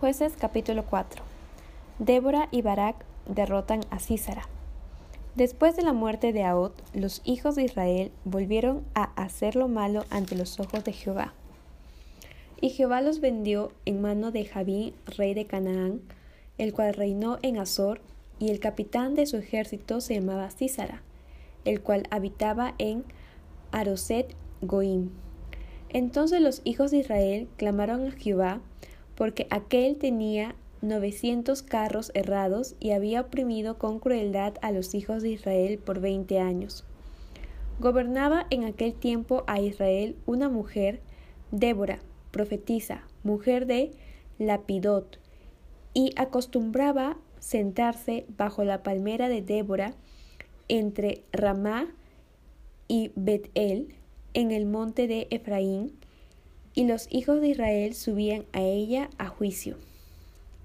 Jueces capítulo 4. Débora y Barak derrotan a Císara. Después de la muerte de Ahot, los hijos de Israel volvieron a hacer lo malo ante los ojos de Jehová. Y Jehová los vendió en mano de Jabín, rey de Canaán, el cual reinó en Azor, y el capitán de su ejército se llamaba Císara, el cual habitaba en Aroset Goim. Entonces los hijos de Israel clamaron a Jehová, porque aquel tenía novecientos carros errados y había oprimido con crueldad a los hijos de Israel por veinte años. Gobernaba en aquel tiempo a Israel una mujer, Débora, profetisa, mujer de Lapidot, y acostumbraba sentarse bajo la palmera de Débora entre Ramá y Betel, en el monte de Efraín, y los hijos de Israel subían a ella a juicio.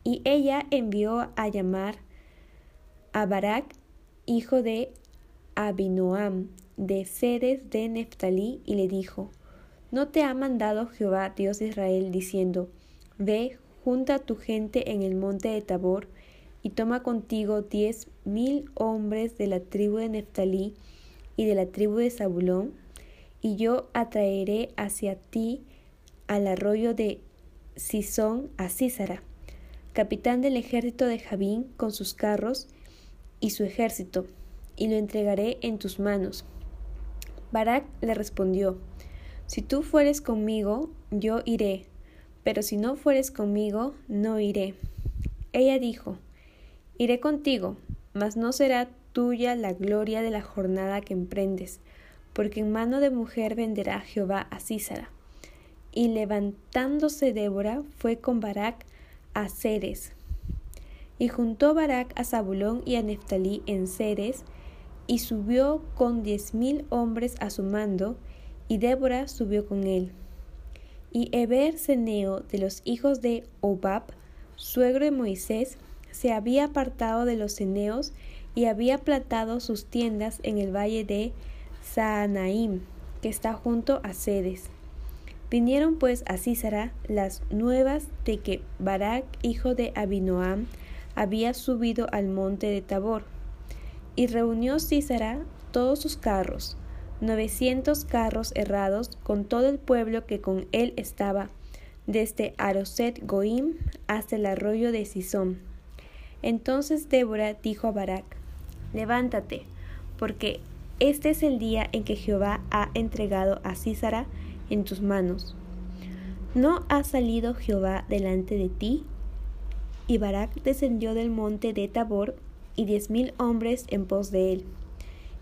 Y ella envió a llamar a Barak, hijo de Abinoam, de Ceres de Neftalí, y le dijo, ¿No te ha mandado Jehová, Dios de Israel, diciendo, Ve, junta tu gente en el monte de Tabor, y toma contigo diez mil hombres de la tribu de Neftalí y de la tribu de Zabulón? y yo atraeré hacia ti al arroyo de Sison a Císara, capitán del ejército de Jabín con sus carros y su ejército, y lo entregaré en tus manos. Barak le respondió, Si tú fueres conmigo, yo iré, pero si no fueres conmigo, no iré. Ella dijo, Iré contigo, mas no será tuya la gloria de la jornada que emprendes, porque en mano de mujer venderá Jehová a Císara. Y levantándose Débora fue con Barak a Ceres. Y juntó Barak a Zabulón y a Neftalí en Ceres, y subió con diez mil hombres a su mando, y Débora subió con él. Y Eber Ceneo de los hijos de Obab, suegro de Moisés, se había apartado de los ceneos y había plantado sus tiendas en el valle de Saanaim, que está junto a Cedes. Vinieron pues a Císara las nuevas de que Barak, hijo de Abinoam, había subido al monte de Tabor. Y reunió Císara todos sus carros, novecientos carros errados, con todo el pueblo que con él estaba, desde Aroset Goim hasta el arroyo de Sison. Entonces Débora dijo a Barak, Levántate, porque este es el día en que Jehová ha entregado a Císara en tus manos. ¿No ha salido Jehová delante de ti? Y Barak descendió del monte de Tabor y diez mil hombres en pos de él.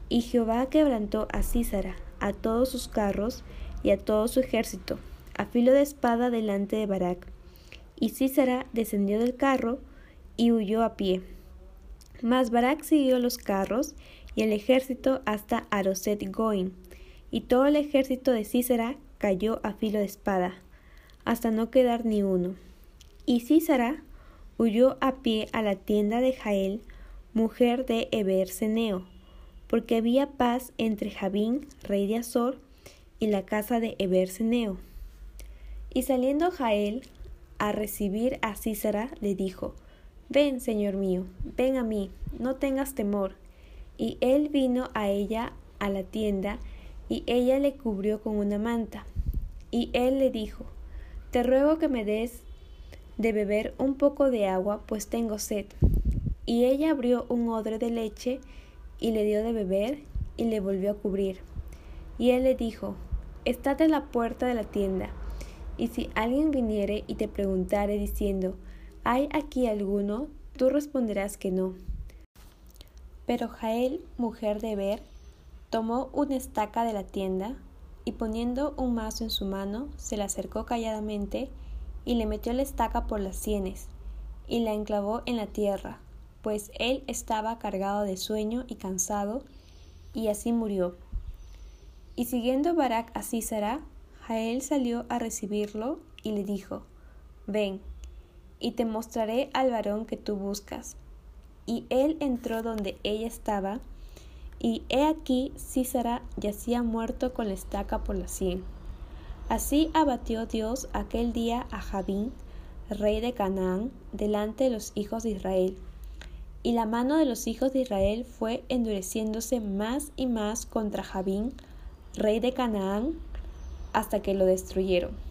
Y Jehová quebrantó a Císara, a todos sus carros y a todo su ejército, a filo de espada delante de Barak. Y Císara descendió del carro y huyó a pie. Mas Barak siguió los carros y el ejército hasta Aroset Goin, y todo el ejército de Císara cayó a filo de espada, hasta no quedar ni uno. Y Císara huyó a pie a la tienda de Jael, mujer de Eber-Seneo, porque había paz entre Jabín, rey de Azor, y la casa de Eber-Seneo. Y saliendo Jael a recibir a Císara, le dijo, Ven, señor mío, ven a mí, no tengas temor, y él vino a ella a la tienda, y ella le cubrió con una manta. Y él le dijo, Te ruego que me des de beber un poco de agua, pues tengo sed. Y ella abrió un odre de leche y le dio de beber y le volvió a cubrir. Y él le dijo, Estate en la puerta de la tienda, y si alguien viniere y te preguntare diciendo, ¿hay aquí alguno? Tú responderás que no pero Jael, mujer de Ber, tomó una estaca de la tienda y poniendo un mazo en su mano, se la acercó calladamente y le metió la estaca por las sienes y la enclavó en la tierra, pues él estaba cargado de sueño y cansado, y así murió. Y siguiendo Barak a Císara, Jael salió a recibirlo y le dijo, Ven, y te mostraré al varón que tú buscas. Y él entró donde ella estaba, y he aquí Císara yacía muerto con la estaca por la sien. Así abatió Dios aquel día a Jabín, rey de Canaán, delante de los hijos de Israel. Y la mano de los hijos de Israel fue endureciéndose más y más contra Jabín, rey de Canaán, hasta que lo destruyeron.